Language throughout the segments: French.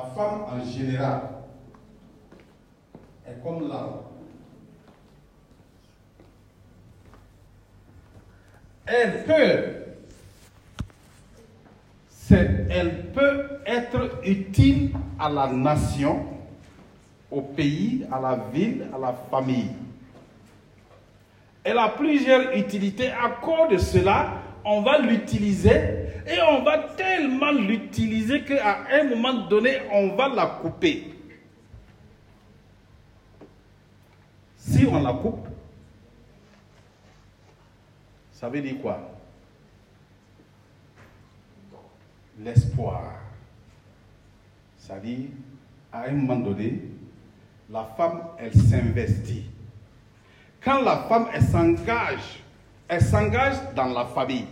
la femme en général est comme l'arbre. Elle peut, elle peut être utile à la nation, au pays, à la ville, à la famille. Elle a plusieurs utilités. À cause de cela, on va l'utiliser et on va tellement l'utiliser qu'à un moment donné, on va la couper. Si on la coupe, ça veut dire quoi? L'espoir. C'est-à-dire, à un moment donné, la femme, elle s'investit. Quand la femme, elle s'engage, elle s'engage dans la famille.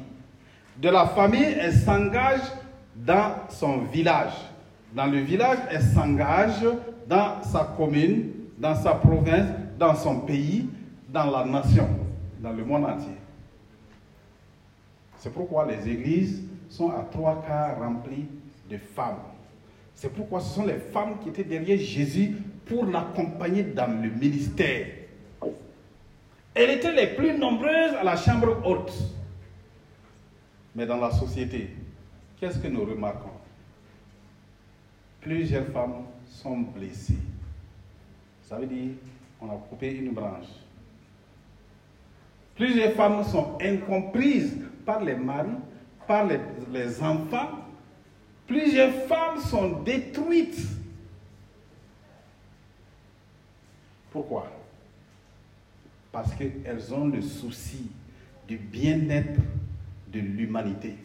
De la famille, elle s'engage dans son village. Dans le village, elle s'engage dans sa commune, dans sa province, dans son pays, dans la nation, dans le monde entier. C'est pourquoi les églises sont à trois quarts remplies de femmes. C'est pourquoi ce sont les femmes qui étaient derrière Jésus pour l'accompagner dans le ministère. Elles étaient les plus nombreuses à la chambre haute. Mais dans la société, qu'est-ce que nous remarquons? Plusieurs femmes sont blessées. Ça veut dire on a coupé une branche. Plusieurs femmes sont incomprises par les maris, par les enfants. Plusieurs femmes sont détruites. Pourquoi? Parce qu'elles ont le souci du bien-être de l'humanité.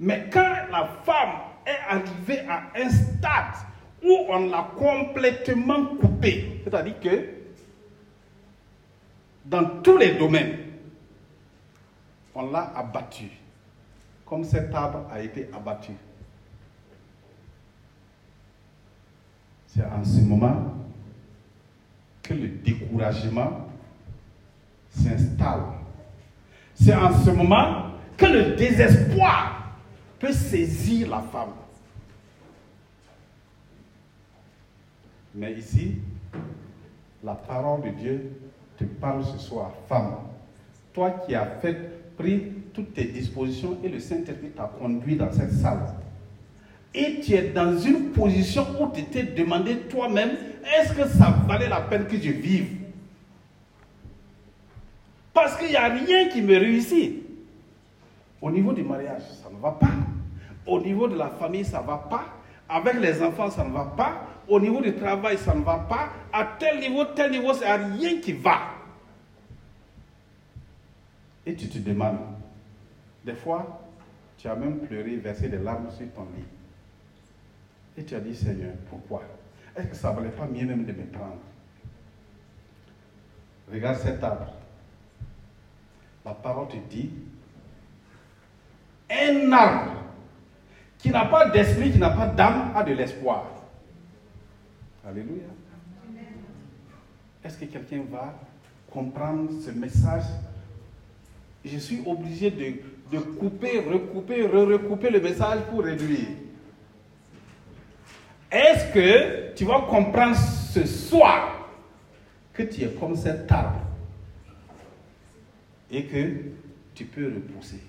Mais quand la femme est arrivée à un stade où on l'a complètement coupée, c'est-à-dire que dans tous les domaines, on l'a abattue, comme cet arbre a été abattu. C'est en ce moment que le découragement s'installe. C'est en ce moment que le désespoir peut saisir la femme. Mais ici, la parole de Dieu te parle ce soir, femme. Toi qui as fait, pris toutes tes dispositions et le Saint-Esprit t'a conduit dans cette salle. Et tu es dans une position où tu t'es demandé toi-même, est-ce que ça valait la peine que je vive? Parce qu'il n'y a rien qui me réussit. Au niveau du mariage, ça ne va pas. Au niveau de la famille, ça ne va pas. Avec les enfants, ça ne va pas. Au niveau du travail, ça ne va pas. À tel niveau, tel niveau, n'y a rien qui va. Et tu te demandes, des fois, tu as même pleuré, versé des larmes sur ton lit. Et tu as dit, Seigneur, pourquoi? Est-ce que ça ne valait pas mieux même de me prendre? Regarde cet arbre. La parole te dit, un arbre qui n'a pas d'esprit, qui n'a pas d'âme, a de l'espoir. Alléluia. Est-ce que quelqu'un va comprendre ce message? Je suis obligé de, de couper, recouper, re-recouper le message pour réduire. Est-ce que tu vas comprendre ce soir que tu es comme cet arbre? Et que tu peux repousser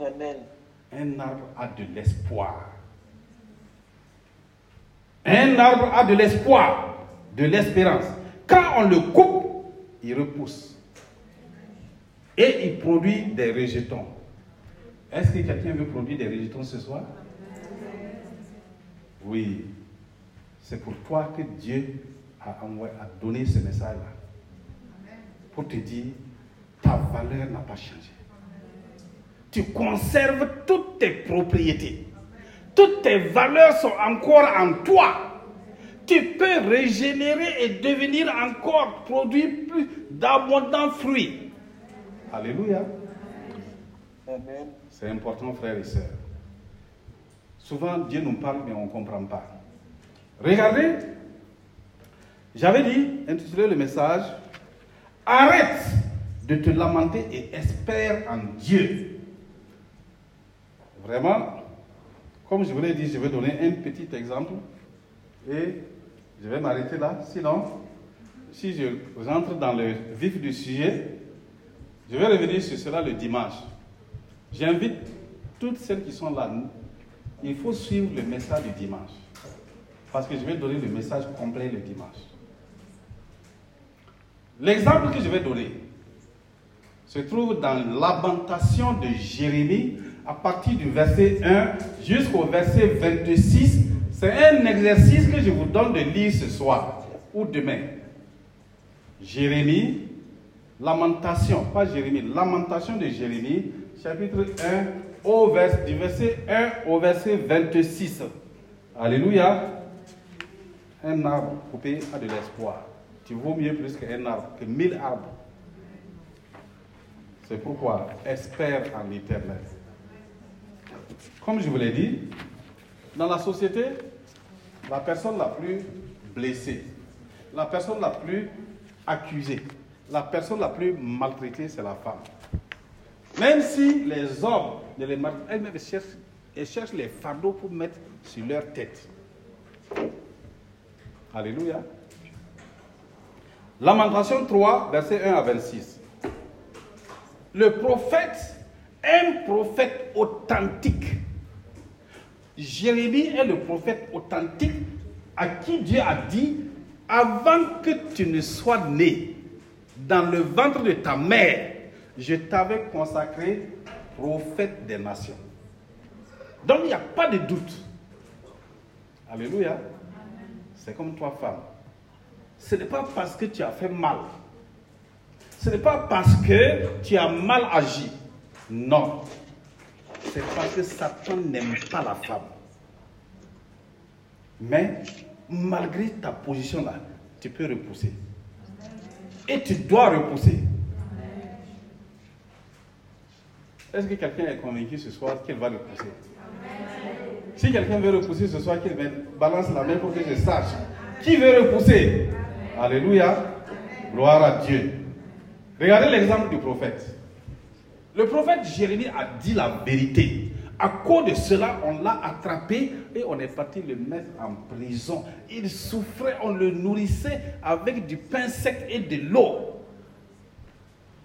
Amen. Un arbre a de l'espoir. Un arbre a de l'espoir, de l'espérance. Quand on le coupe, il repousse. Et il produit des rejetons. Est-ce que quelqu'un veut produire des rejetons ce soir? Oui. C'est pour toi que Dieu a, envoyé, a donné ce message-là. Pour te dire, ta valeur n'a pas changé tu conserves toutes tes propriétés. Toutes tes valeurs sont encore en toi. Tu peux régénérer et devenir encore, produire plus d'abondants fruits. Alléluia. Amen. C'est important, frères et sœurs. Souvent, Dieu nous parle, mais on ne comprend pas. Regardez, j'avais dit, intitulé le message, Arrête de te lamenter et espère en Dieu. vraiment, comme je vous l'ai dit, je vais donner un petit exemple et je vais m'arrêter là. Sinon, si je rentre dans le vif du sujet, je vais revenir sur cela le dimanche. J'invite toutes celles qui sont là, il faut suivre le message du dimanche. Parce que je vais donner le message complet le dimanche. L'exemple que je vais donner se trouve dans lamentation de Jérémie à partir du verset 1 jusqu'au verset 26. C'est un exercice que je vous donne de lire ce soir ou demain. Jérémie, lamentation, pas Jérémie, lamentation de Jérémie, chapitre 1, au vers, du verset 1 au verset 26. Alléluia. Un arbre coupé a de l'espoir. Tu vaux mieux plus qu'un arbre, que mille arbres. C'est pourquoi espère en l'éternel. Comme je vous l'ai dit, dans la société, la personne la plus blessée, la personne la plus accusée, la personne la plus maltraitée, c'est la femme. Même si les hommes ne les maltraitent, elles-mêmes cherchent, elles cherchent les fardeaux pour mettre sur leur tête. Alléluia. Lamentation 3, verset 1 à 26. Le prophète, un prophète authentique. Jérémie est le prophète authentique à qui Dieu a dit, avant que tu ne sois né dans le ventre de ta mère, je t'avais consacré prophète des nations. Donc il n'y a pas de doute. Alléluia. C'est comme toi, femme. Ce n'est pas parce que tu as fait mal. Ce n'est pas parce que tu as mal agi. Non. C'est parce que Satan n'aime pas la femme. Mais malgré ta position là, tu peux repousser. Et tu dois repousser. Est-ce que quelqu'un est convaincu ce soir qu'il va repousser? Si quelqu'un veut repousser ce soir, qu'il balance la main pour que je sache. Qui veut repousser? Alléluia. Gloire à Dieu. Regardez l'exemple du prophète. Le prophète Jérémie a dit la vérité. À cause de cela, on l'a attrapé et on est parti le mettre en prison. Il souffrait, on le nourrissait avec du pain sec et de l'eau.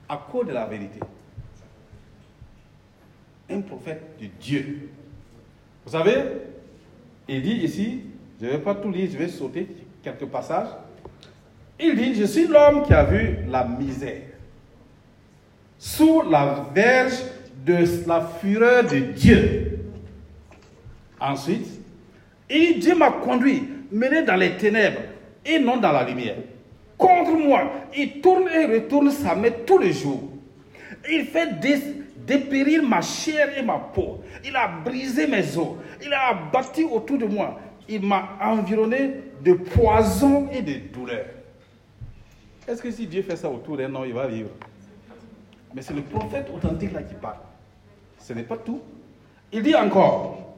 À cause de la vérité. Un prophète de Dieu. Vous savez, il dit ici, je ne vais pas tout lire, je vais sauter quelques passages. Il dit, je suis l'homme qui a vu la misère sous la verge de la fureur de Dieu. Ensuite, il Dieu m'a conduit, mené dans les ténèbres et non dans la lumière. Contre moi, il tourne et retourne sa main tous les jours. Il fait dépérir ma chair et ma peau. Il a brisé mes os. Il a abattu autour de moi. Il m'a environné de poison et de douleur. Est-ce que si Dieu fait ça autour d'un homme, il va vivre? Mais c'est le prophète authentique là qui parle. Ce n'est pas tout. Il dit encore,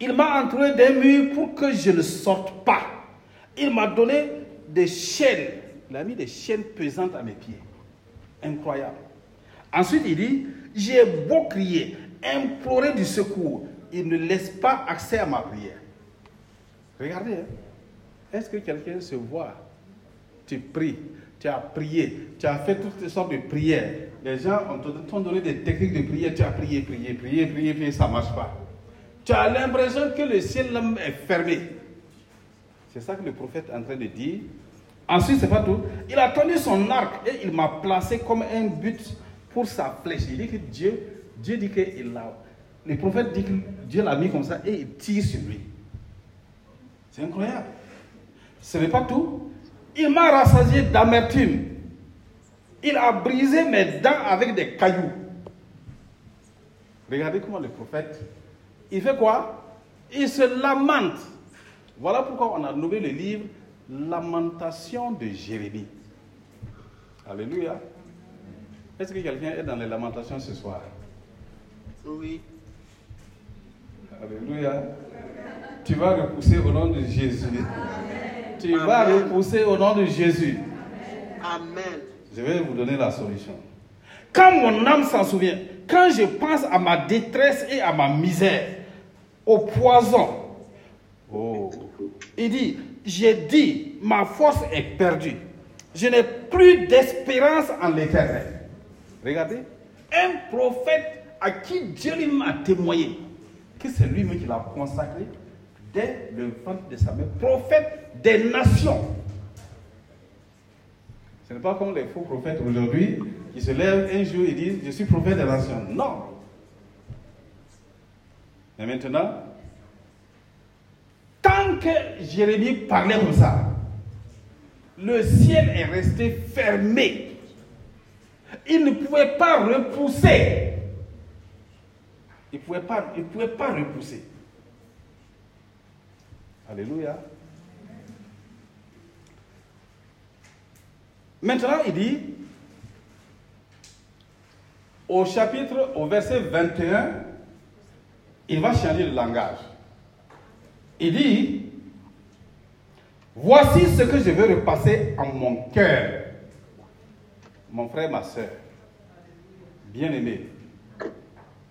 il m'a entouré d'un mur pour que je ne sorte pas. Il m'a donné des chaînes. Il a mis des chaînes pesantes à mes pieds. Incroyable. Ensuite, il dit, j'ai beau crier, implorer du secours. Il ne laisse pas accès à ma prière. Regardez, hein. est-ce que quelqu'un se voit Tu pries, tu as prié, tu as fait toutes sortes de prières. Les gens t'ont donné des techniques de prière, tu as prié, prié, prié, prié, prié, ça ne marche pas. Tu as l'impression que le ciel est fermé. C'est ça que le prophète est en train de dire. Ensuite, c'est pas tout. Il a tenu son arc et il m'a placé comme un but pour sa flèche. Il dit que Dieu, Dieu dit qu'il l'a. Le prophète dit que Dieu l'a mis comme ça et il tire sur lui. C'est incroyable. Ce n'est pas tout. Il m'a rassasié d'amertume. Il a brisé mes dents avec des cailloux. Regardez comment le prophète, il fait quoi? Il se lamente. Voilà pourquoi on a nommé le livre Lamentation de Jérémie. Alléluia. Est-ce que quelqu'un est dans les lamentations ce soir? Oui. Alléluia. Tu vas repousser au nom de Jésus. Tu vas repousser au nom de Jésus. Amen. Je vais vous donner la solution. Quand mon âme s'en souvient, quand je pense à ma détresse et à ma misère, au poison, oh, il dit, j'ai dit, ma force est perdue. Je n'ai plus d'espérance en l'éternel. Regardez, un prophète à qui Dieu lui a témoigné que c'est lui-même qui l'a consacré le ventre de sa mère, prophète des nations. Ce n'est pas comme les faux prophètes aujourd'hui qui se lèvent un jour et disent Je suis prophète des nations. Non. Mais maintenant, tant que Jérémie parlait comme ça, le ciel est resté fermé. Il ne pouvait pas repousser. Il ne pouvait, pas, il pouvait pas repousser. Alléluia. Maintenant, il dit, au chapitre, au verset 21, il va changer de langage. Il dit, voici ce que je veux repasser en mon cœur. Mon frère, ma soeur, bien-aimé,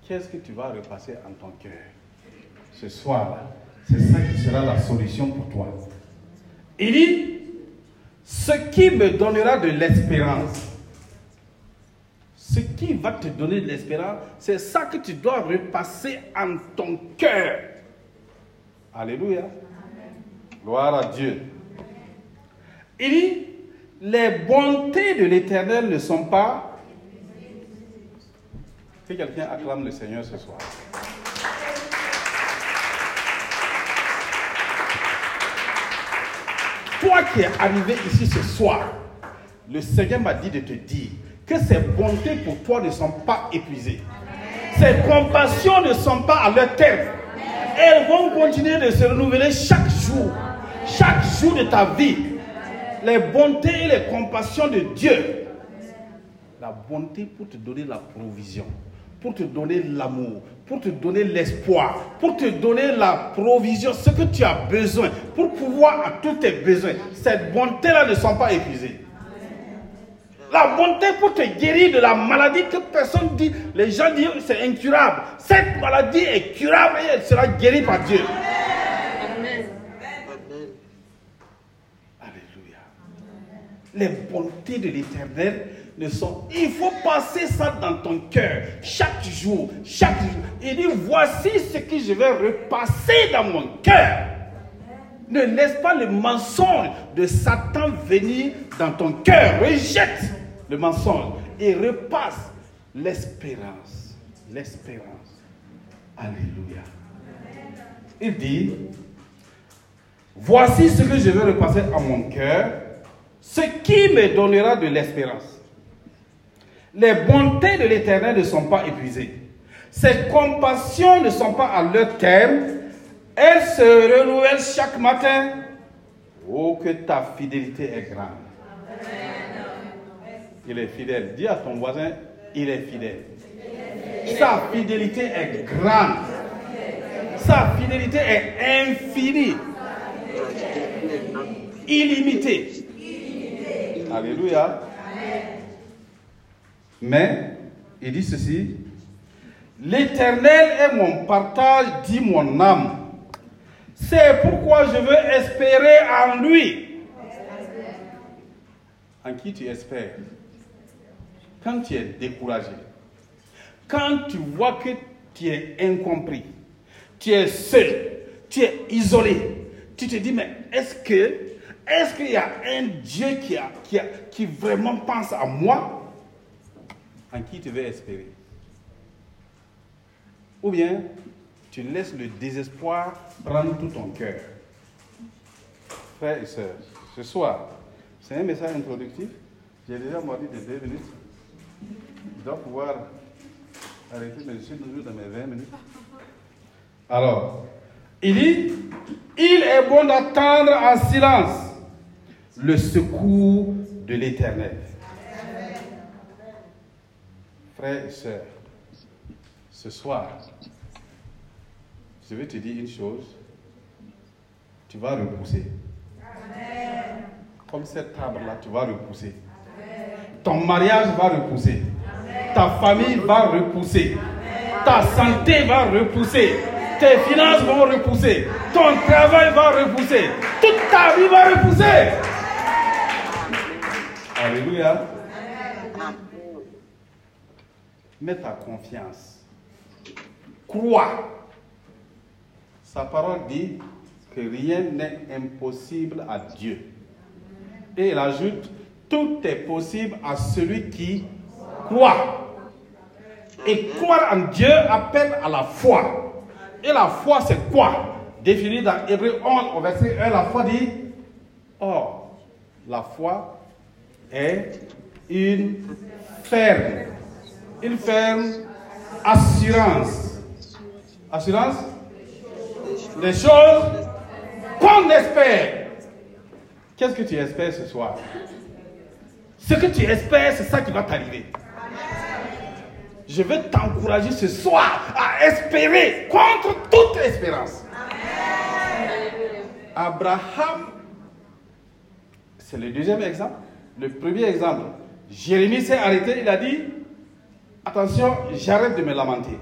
qu'est-ce que tu vas repasser en ton cœur ce soir-là? C'est ça qui sera la solution pour toi. Il dit, ce qui me donnera de l'espérance, ce qui va te donner de l'espérance, c'est ça que tu dois repasser en ton cœur. Alléluia. Gloire à Dieu. Il dit, les bontés de l'Éternel ne sont pas... Que quelqu'un acclame le Seigneur ce soir. Toi qui es arrivé ici ce soir, le Seigneur m'a dit de te dire que ces bontés pour toi ne sont pas épuisées. Ces compassions ne sont pas à leur terme. Elles vont continuer de se renouveler chaque jour, chaque jour de ta vie. Les bontés et les compassions de Dieu. La bonté pour te donner la provision, pour te donner l'amour, pour te donner l'espoir, pour te donner la provision, ce que tu as besoin, pour pouvoir à tous tes besoins. Cette bonté-là ne sont pas épuisées. La bonté pour te guérir de la maladie que personne dit, les gens disent c'est incurable. Cette maladie est curable et elle sera guérie par Dieu. Amen. Alléluia. Les bontés de l'éternel Il faut passer ça dans ton cœur chaque jour, chaque jour. Il dit voici ce que je vais repasser dans mon cœur. Ne laisse pas le mensonge de Satan venir dans ton cœur. Rejette le mensonge et repasse l'espérance. L'espérance. Alléluia. Il dit, voici ce que je vais repasser à mon cœur, ce qui me donnera de l'espérance. Les bontés de l'Éternel ne sont pas épuisées. Ses compassions ne sont pas à leur terme. Elles se renouvellent chaque matin. Oh, que ta fidélité est grande. Il est fidèle. Dis à ton voisin, il est fidèle. Sa fidélité est grande. Sa fidélité est infinie. Illimitée. Alléluia. Mais, il dit ceci, l'Éternel est mon partage, dit mon âme. C'est pourquoi je veux espérer en lui. En qui tu espères? Quand tu es découragé, quand tu vois que tu es incompris, tu es seul, tu es isolé, tu te dis, mais est-ce que, est-ce qu'il y a un Dieu qui, a, qui, qui vraiment pense à moi? En qui tu veux espérer Ou bien tu laisses le désespoir prendre tout ton cœur. Frères et sœurs, ce soir, c'est un message introductif. J'ai déjà mordu de deux minutes. Je dois pouvoir arrêter, mais je suis toujours dans mes 20 minutes. Alors, il dit, il est bon d'attendre en silence le secours de l'Éternel. Frères et sœurs, ce soir, je vais te dire une chose. Tu vas repousser. Comme cette table-là, tu vas repousser. Ton mariage va repousser. ta famille va repousser. Ta santé va repousser. Tes finances vont repousser. Ton travail va repousser. Toute ta vie va repousser. Alléluia. Mets ta confiance. Crois. Sa parole dit que rien n'est impossible à Dieu. Et il ajoute, tout est possible à celui qui croit. Et croire en Dieu appelle à la foi. Et la foi, c'est quoi? Défini dans Hébreu 11, au verset 1, la foi dit Or, la foi est une ferme, une ferme assurance. Assurance? Des choses qu'on espère. Qu'est-ce que tu espères ce soir? Ce que tu espères, c'est ça qui va t'arriver. Je veux t'encourager ce soir à espérer contre toute espérance. Abraham, c'est le deuxième exemple. Le premier exemple, Jérémie s'est arrêté, il a dit, attention, j'arrête de me lamenter.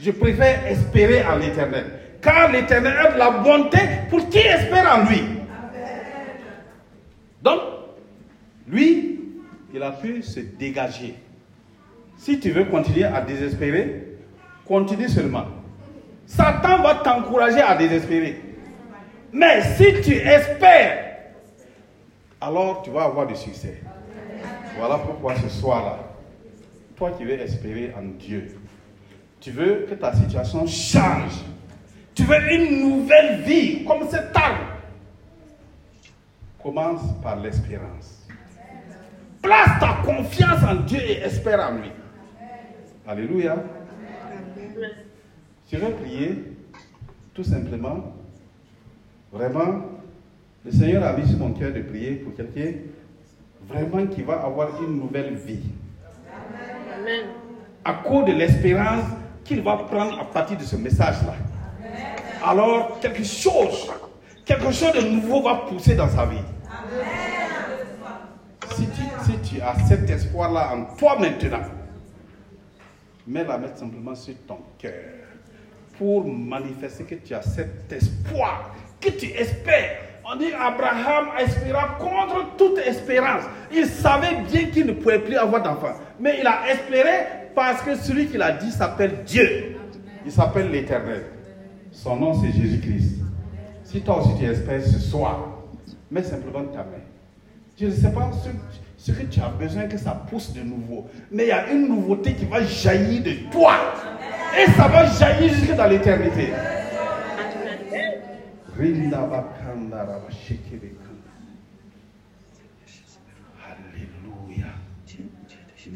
Je préfère espérer en l'éternel. Car l'éternel a de la bonté pour qui espère en lui. Donc, lui, il a pu se dégager. Si tu veux continuer à désespérer, continue seulement. Satan va t'encourager à désespérer. Mais si tu espères, alors tu vas avoir du succès. Voilà pourquoi ce soir-là, toi qui veux espérer en Dieu, tu veux que ta situation change. Tu veux une nouvelle vie comme cet arbre. Commence par l'espérance. Place ta confiance en Dieu et espère en lui. Alléluia. Je vais prier tout simplement. Vraiment, le Seigneur a mis sur mon cœur de prier pour quelqu'un vraiment qui va avoir une nouvelle vie. Amen. À cause de l'espérance qu'il va prendre à partir de ce message-là. Alors, quelque chose, quelque chose de nouveau va pousser dans sa vie. Si tu, si tu as cet espoir-là en toi maintenant, mets-la mettre simplement sur ton cœur pour manifester que tu as cet espoir, que tu espères. On dit Abraham espéra contre toute espérance. Il savait bien qu'il ne pouvait plus avoir d'enfant. Mais il a espéré parce que celui qui l'a dit s'appelle Dieu. Il s'appelle l'Éternel. Son nom c'est Jésus-Christ. Si toi aussi tu espères ce soir, mets simplement ta main. Je ne sais pas ce, que tu as besoin que ça pousse de nouveau. Mais il y a une nouveauté qui va jaillir de toi. Et ça va jaillir jusque dans l'éternité. Alléluia.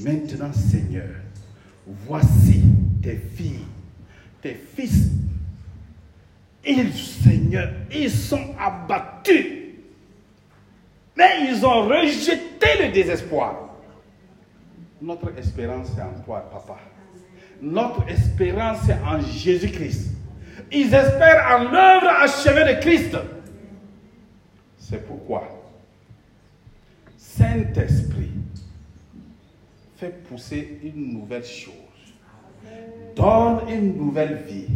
Maintenant, Seigneur, voici tes filles, tes fils. Ils, Seigneur, ils sont abattus. Mais ils ont rejeté le désespoir. Notre espérance, c'est en toi, papa. Notre espérance, c'est en Jésus-Christ. Ils espèrent en l'œuvre achevée de Christ. C'est pourquoi, Saint-Esprit, fait pousser une nouvelle chose. Donne une nouvelle vie.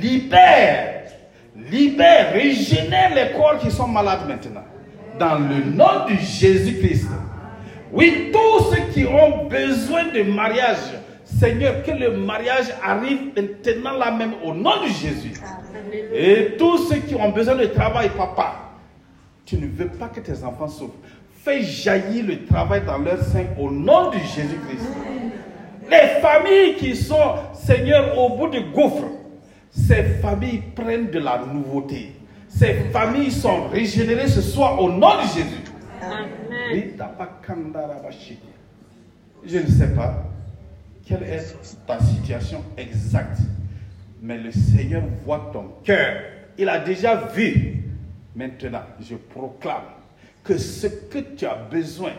Libère, libère, régénère les corps qui sont malades maintenant. Dans le nom de Jésus-Christ. Oui, tous ceux qui ont besoin de mariage, Seigneur, que le mariage arrive maintenant là même au nom de Jésus. Et tous ceux qui ont besoin de travail, papa, tu ne veux pas que tes enfants souffrent. Fais jaillir le travail dans leur sein au nom de Jésus-Christ. Les familles qui sont, Seigneur, au bout du gouffre, ces familles prennent de la nouveauté. Ces familles sont régénérées ce soir au nom de Jésus. Amen. Je ne sais pas quelle est ta situation exacte, mais le Seigneur voit ton cœur. Il a déjà vu. Maintenant, je proclame que ce que tu as besoin,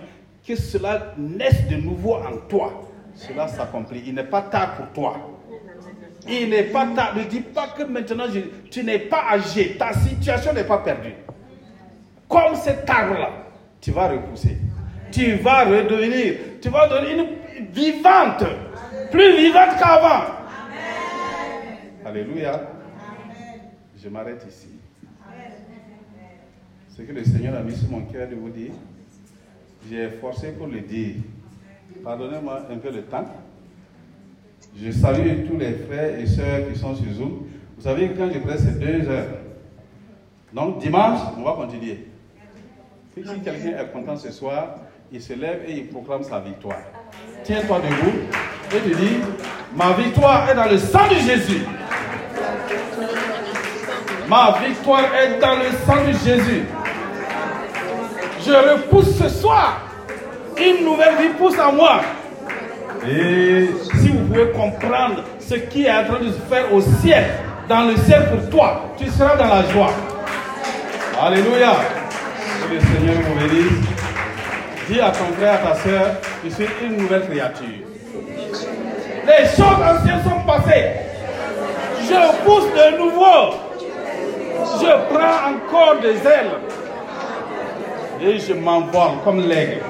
que cela naisse de nouveau en toi, cela s'accomplit. Il n'est pas tard pour toi. Il n'est pas tard. Ne dis pas que maintenant tu n'es pas âgé. Ta situation n'est pas perdue. Comme cet arbre-là, tu vas repousser. tu vas redevenir, tu vas devenir une vivante, plus vivante qu'avant. Alléluia. Je m'arrête ici. Ce que le Seigneur a mis sur mon cœur de vous dire, j'ai forcé pour le dire. Pardonnez-moi un peu le temps. Je salue tous les frères et sœurs qui sont sur Zoom. Vous savez, quand je presse, c'est deux heures. Donc, dimanche, on va continuer. Si quelqu'un est content ce soir, il se lève et il proclame sa victoire. Tiens-toi debout et tu dis, ma victoire est dans le sang de Jésus. Ma victoire est dans le sang de Jésus. Je repousse ce soir. Une nouvelle vie pousse à moi. Et si vous pouvez comprendre ce qui est en train de se faire au ciel, dans le ciel pour toi, tu seras dans la joie. Alléluia. Que le Seigneur vous bénisse. Dis à ton frère, à ta soeur, je suis une nouvelle créature. Les choses anciennes sont passées. Je pousse de nouveau. Je prends encore des ailes. Et je m'envole comme l'aigle.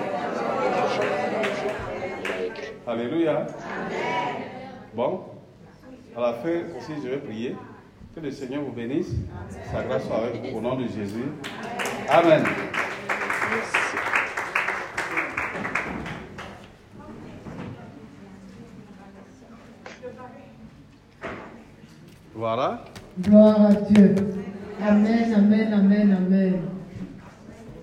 Alléluia. Bon, à la fin aussi, je vais prier. Que le Seigneur vous bénisse. Sa grâce soit avec vous au nom de Jésus. Amen. Voilà. Gloire à Dieu. Amen, amen, amen, amen.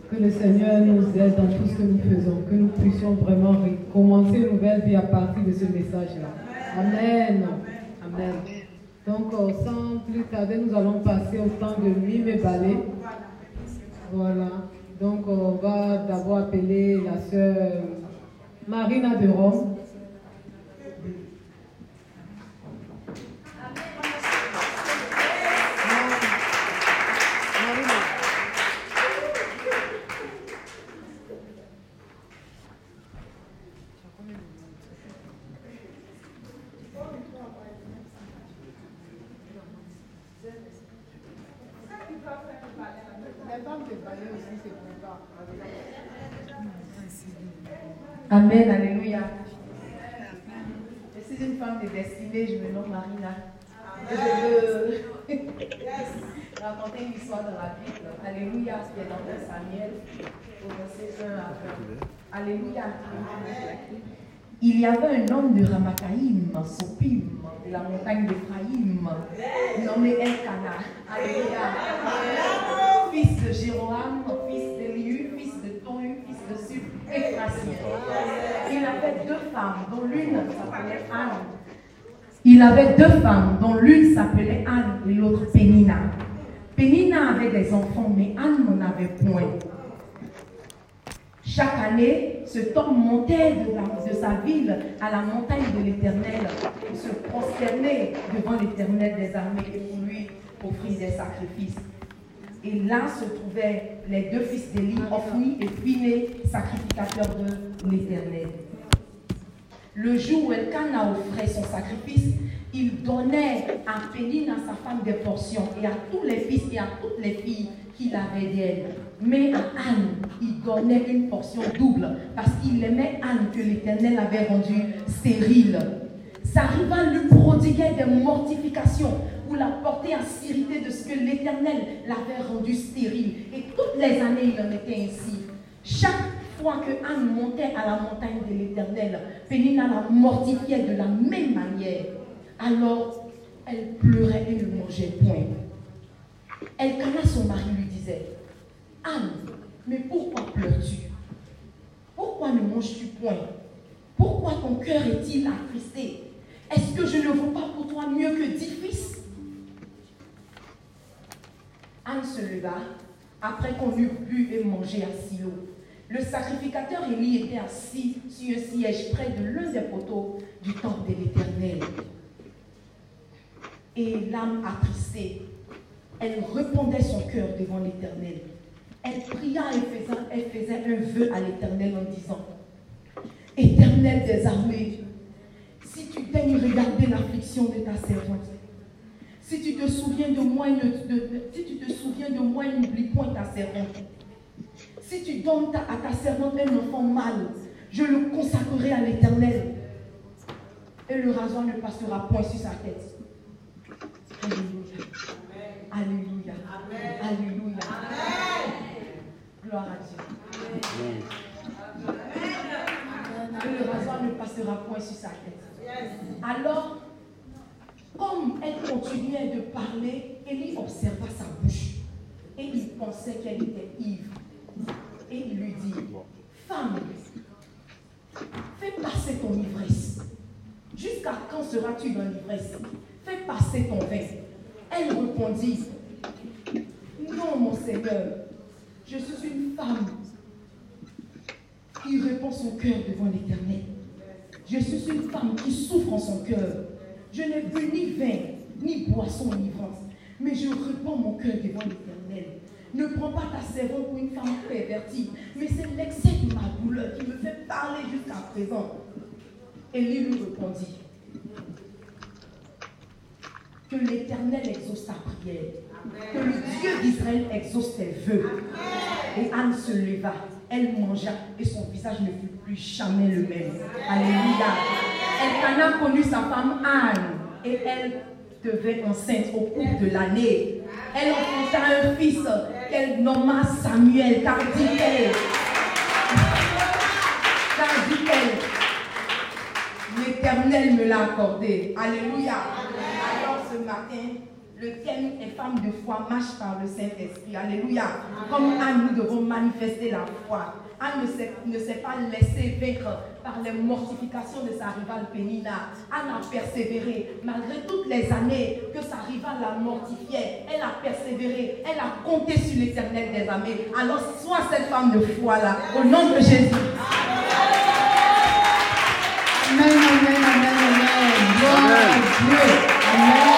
Que le Seigneur nous aide dans tout ce que nous faisons, que nous puissions vraiment commencer une nouvelle vie à partir de ce message-là. Amen. Amen. Donc, euh, sans plus tarder, nous allons passer au temps de mime et balai. Voilà. Donc, on va d'abord appeler la sœur Marina de Rome. Marina. Amen, alléluia. Je suis une femme de destinée, je me nomme Marina. Je veux raconter une histoire dans la Bible. Alléluia, qui est dans 1 Samuel, au verset 1 à 20. Alléluia. Il y avait un homme de Ramataïm, Sopim, de la montagne d'Ephraïm, nommé Elkana. Alléluia. Il avait deux femmes, dont l'une s'appelait Anne. Il avait deux femmes, dont l'une s'appelait Anne et l'autre Pénina. Pénina avait des enfants, mais Anne n'en avait point. Chaque année, cet homme de, de sa ville à la montagne de l'Éternel pour se prosterner devant l'Éternel des armées et pour lui offrir des sacrifices. Et là se trouvaient les deux fils d'Élie, Ophni et Phiné, sacrificateurs de l'Éternel. Le jour où Elkanah offrait son sacrifice, il donnait à Pénine, à sa femme, des portions, et à tous les fils et à toutes les filles qu'il avait d'elle. Mais à Anne, il donnait une portion double, parce qu'il aimait Anne que l'Éternel avait rendue stérile. S'arriva lui prodiguait des mortifications pour la porter à s'irriter de ce que l'Éternel l'avait rendu stérile. Et toutes les années, il en était ainsi. Chaque fois que Anne montait à la montagne de l'Éternel, Pénina la mortifiait de la même manière. Alors, elle pleurait et ne mangeait point. Elkanah, son mari, lui disait, Anne, mais pourquoi pleures-tu? Pourquoi ne manges-tu point? Pourquoi ton cœur est-il attristé? Est-ce que je ne vaux pas pour toi mieux que dix fils? Anne se leva après qu'on eut bu et mangé à Silo. Le sacrificateur Élie était assis sur un siège près de l'un des poteaux du temple de l'Éternel. Et l'âme attristée, elle répondait son cœur devant l'Éternel. Elle pria et faisait, faisait un vœu à l'Éternel en disant, Éternel des armées, si tu daignes regarder l'affliction de ta servante, si tu te souviens de moi, et ne- de- si tu te souviens de moi n'oublie point ta servante, Si tu donnes ta- à ta servante un enfant mâle, je le consacrerai à l'éternel. Et le rasoir ne passera point sur sa tête. Alléluia. Alléluia. Alléluia. Gloire à Dieu. Et le rasoir ne passera point sur sa tête. Alors, comme elle continuait de parler, Élie observa sa bouche. Et il pensait qu'elle était ivre. Et il lui dit, femme, fais passer ton ivresse. Jusqu'à quand seras-tu dans l'ivresse? Fais passer ton vin. Elle répondit, non, mon Seigneur, je suis une femme qui répand son cœur devant l'Éternel. Je suis une femme qui souffre en son cœur. Je n'ai bu ni vin, ni boisson enivrante, mais je répands mon cœur devant l'Éternel. Ne prends pas ta servante pour une femme pervertie, mais c'est l'excès de ma douleur qui me fait parler jusqu'à présent. Élie lui répondit que l'Éternel exauce ta prière, que le Dieu d'Israël exauce tes vœux. Et Anne se leva, elle mangea et son visage ne fut plus jamais le même. Alléluia. Elkanah connut sa femme Anne et elle devint enceinte au cours de l'année. Elle enfanta un fils qu'elle nomma Samuel, car dit-elle, L'Éternel me l'a accordé. Alléluia. Alors ce matin, le thème est femme de foi, marche par le Saint-Esprit. Alléluia. Comme Anne, nous devons manifester la foi. Anne ne s'est, pas laissée vaincre par les mortifications de sa rivale Pénina. Anne a persévéré. Malgré toutes les années que sa rivale la mortifiait, elle a persévéré. Elle a compté sur l'éternel des armées. Alors sois cette femme de foi-là. Au nom de Jésus. Amen, amen, amen, amen. Gloire à Dieu. Amen.